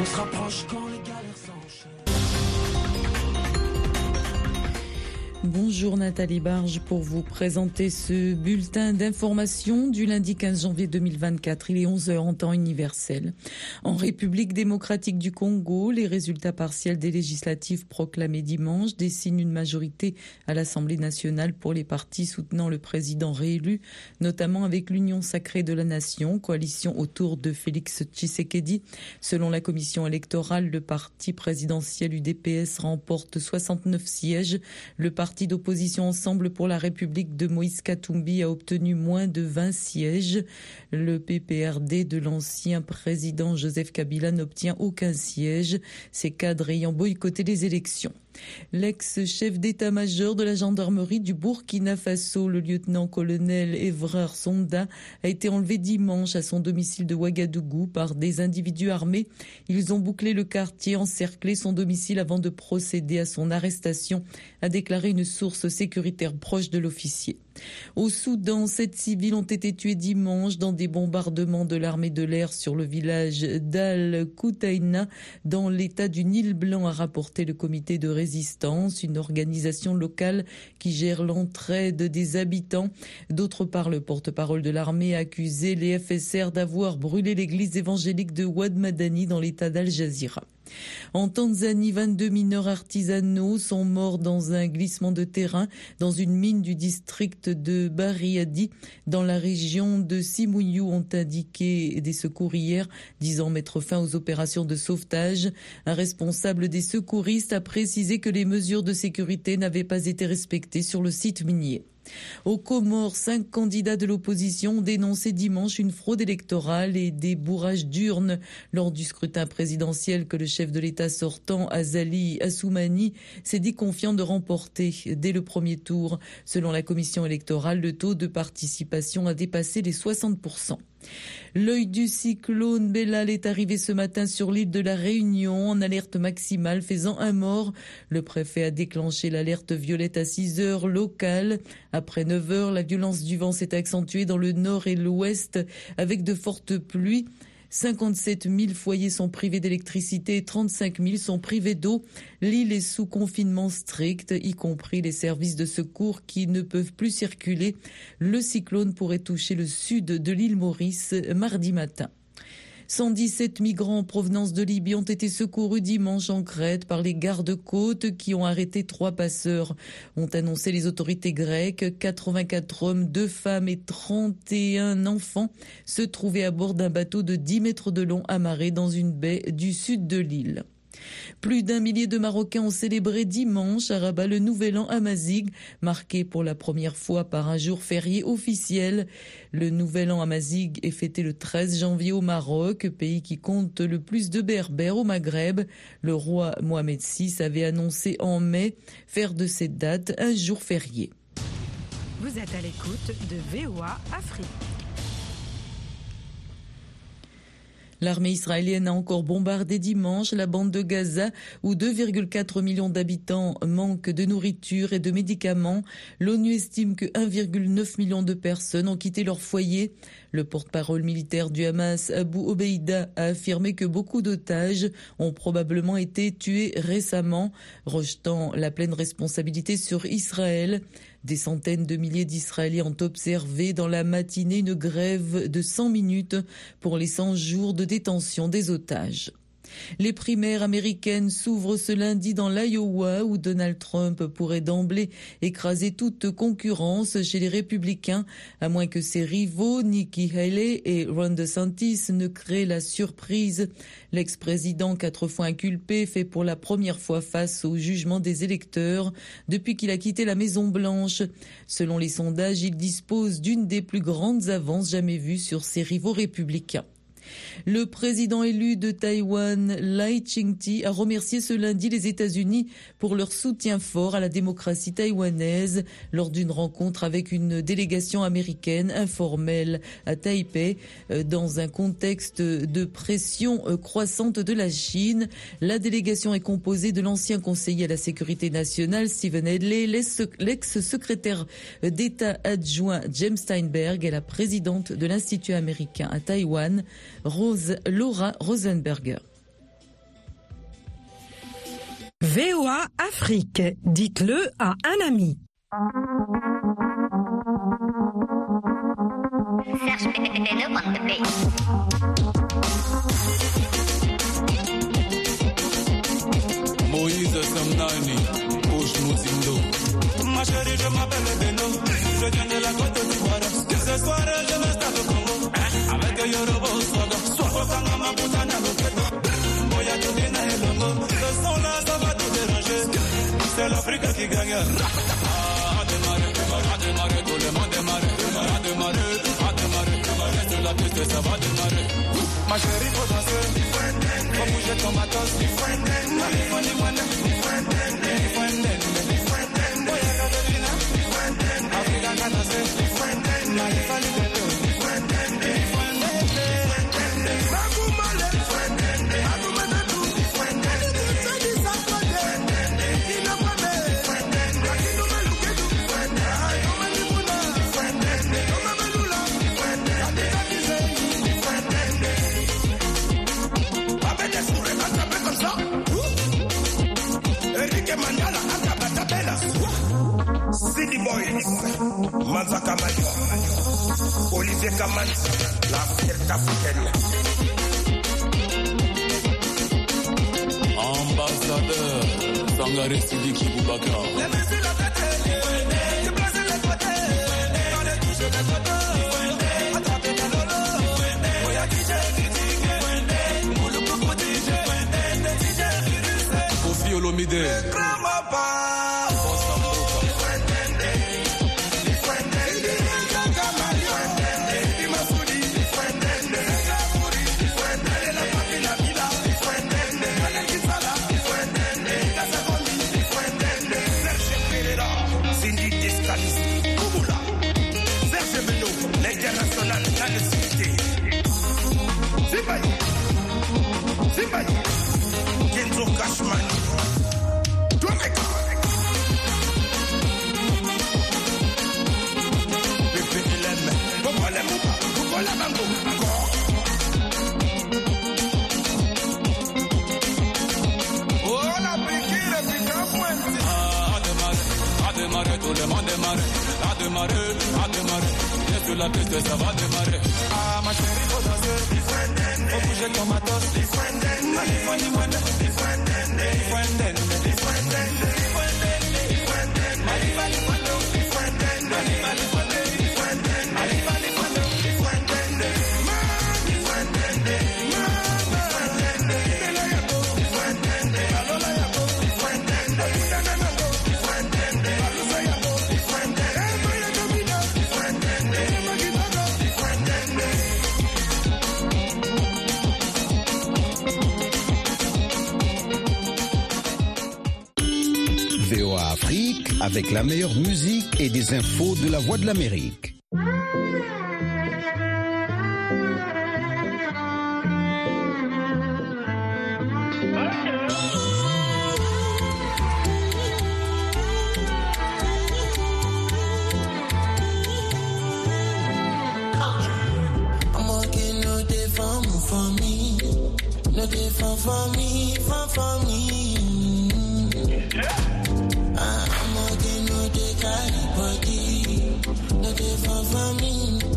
On se rapproche quand Bonjour Nathalie Barge pour vous présenter ce bulletin d'information du lundi 15 janvier 2024. Il est 11h en temps universel. En République démocratique du Congo, les résultats partiels des législatives proclamés dimanche dessinent une majorité à l'Assemblée nationale pour les partis soutenant le président réélu, notamment avec l'Union sacrée de la nation, coalition autour de Félix Tshisekedi. Selon la commission électorale, le parti présidentiel UDPS remporte 69 sièges. Le parti parti d'opposition Ensemble pour la République de Moïse Katumbi a obtenu moins de 20 sièges. Le PPRD de l'ancien président Joseph Kabila n'obtient aucun siège, ses cadres ayant boycotté les élections. L'ex-chef d'état-major de la gendarmerie du Burkina Faso, le lieutenant-colonel Evrard Sonda, a été enlevé dimanche à son domicile de Ouagadougou par des individus armés. Ils ont bouclé le quartier, encerclé son domicile avant de procéder à son arrestation, a déclaré une source sécuritaire proche de l'officier. Au Soudan, sept civils ont été tués dimanche dans des bombardements de l'armée de l'air sur le village d'Al-Koutaïna dans l'état du Nil Blanc, a rapporté le comité de résistance, une organisation locale qui gère l'entraide des habitants. D'autre part, le porte-parole de l'armée a accusé les FSR d'avoir brûlé l'église évangélique de Wad Madani dans l'état d'Al Jazeera. En Tanzanie, 22 mineurs artisanaux sont morts dans un glissement de terrain dans une mine du district de Bariadi dans la région de Simuyu ont indiqué des secours hier disant mettre fin aux opérations de sauvetage. Un responsable des secouristes a précisé que les mesures de sécurité n'avaient pas été respectées sur le site minier. Aux Comores, cinq candidats de l'opposition ont dénoncé dimanche une fraude électorale et des bourrages d'urnes lors du scrutin présidentiel que le chef de l'État sortant, Azali Assoumani, s'est dit confiant de remporter dès le premier tour. Selon la commission électorale, le taux de participation a dépassé les 60%. L'œil du cyclone Bellal est arrivé ce matin sur l'île de la Réunion en alerte maximale faisant un mort. Le préfet a déclenché l'alerte violette à 6 heures locale. Après 9 heures, la violence du vent s'est accentuée dans le nord et l'ouest avec de fortes pluies. 57 000 foyers sont privés d'électricité et 35 000 sont privés d'eau. L'île est sous confinement strict, y compris les services de secours qui ne peuvent plus circuler. Le cyclone pourrait toucher le sud de l'île Maurice mardi matin. 117 migrants en provenance de Libye ont été secourus dimanche en Crète par les gardes-côtes qui ont arrêté trois passeurs, ont annoncé les autorités grecques. 84 hommes, 2 femmes et 31 enfants se trouvaient à bord d'un bateau de 10 mètres de long amarré dans une baie du sud de l'île. Plus d'un millier de Marocains ont célébré dimanche à Rabat le Nouvel An Amazigh, marqué pour la première fois par un jour férié officiel. Le Nouvel An Amazigh est fêté le 13 janvier au Maroc, pays qui compte le plus de berbères au Maghreb. Le roi Mohamed VI avait annoncé en mai faire de cette date un jour férié. Vous êtes à l'écoute de VOA Afrique. L'armée israélienne a encore bombardé dimanche la bande de Gaza où 2,4 millions d'habitants manquent de nourriture et de médicaments. L'ONU estime que 1,9 million de personnes ont quitté leur foyer. Le porte-parole militaire du Hamas, Abu Obeida, a affirmé que beaucoup d'otages ont probablement été tués récemment, rejetant la pleine responsabilité sur Israël. Des centaines de milliers d'Israéliens ont observé dans la matinée une grève de 100 minutes pour les 100 jours de détention des otages. Les primaires américaines s'ouvrent ce lundi dans l'Iowa où Donald Trump pourrait d'emblée écraser toute concurrence chez les républicains, à moins que ses rivaux Nikki Haley et Ron DeSantis ne créent la surprise. L'ex-président quatre fois inculpé fait pour la première fois face au jugement des électeurs depuis qu'il a quitté la Maison Blanche. Selon les sondages, il dispose d'une des plus grandes avances jamais vues sur ses rivaux républicains. Le président élu de Taïwan, Lai Ching-ti, a remercié ce lundi les États-Unis pour leur soutien fort à la démocratie taïwanaise lors d'une rencontre avec une délégation américaine informelle à Taipei euh, dans un contexte de pression euh, croissante de la Chine. La délégation est composée de l'ancien conseiller à la sécurité nationale Stephen Hedley, l'ex-secrétaire d'État adjoint James Steinberg et la présidente de l'Institut américain à Taïwan, Rose, Laura Rosenberger. VOA Afrique, dites-le à un ami. Serge Beno on the beat. Moïse Samnani, Ouche Mouzindo. Ma chérie, je m'appelle Beno. Je viens de la côte d'Ivoire. Ce soir, je m'installe ça va démarrer. Ma chérie, faut danser. Faut bouger ton matos. Allez, les Kamanzi, la fierté africaine. Ambassadeur Sangare Sidiki Boubacar. Kofi Olomide. Bobola Bango, encore. Oh, la piquille, putain, pointe. À démarrer, à démarrer, tout le monde démarrer. À démarrer, à démarrer. Sur la piste, ça va démarrer. Ah, ma chérie, faut danser. Faut bouger faut un. Avec la meilleure musique et des infos de la Voix de l'Amérique. Carry body. For me.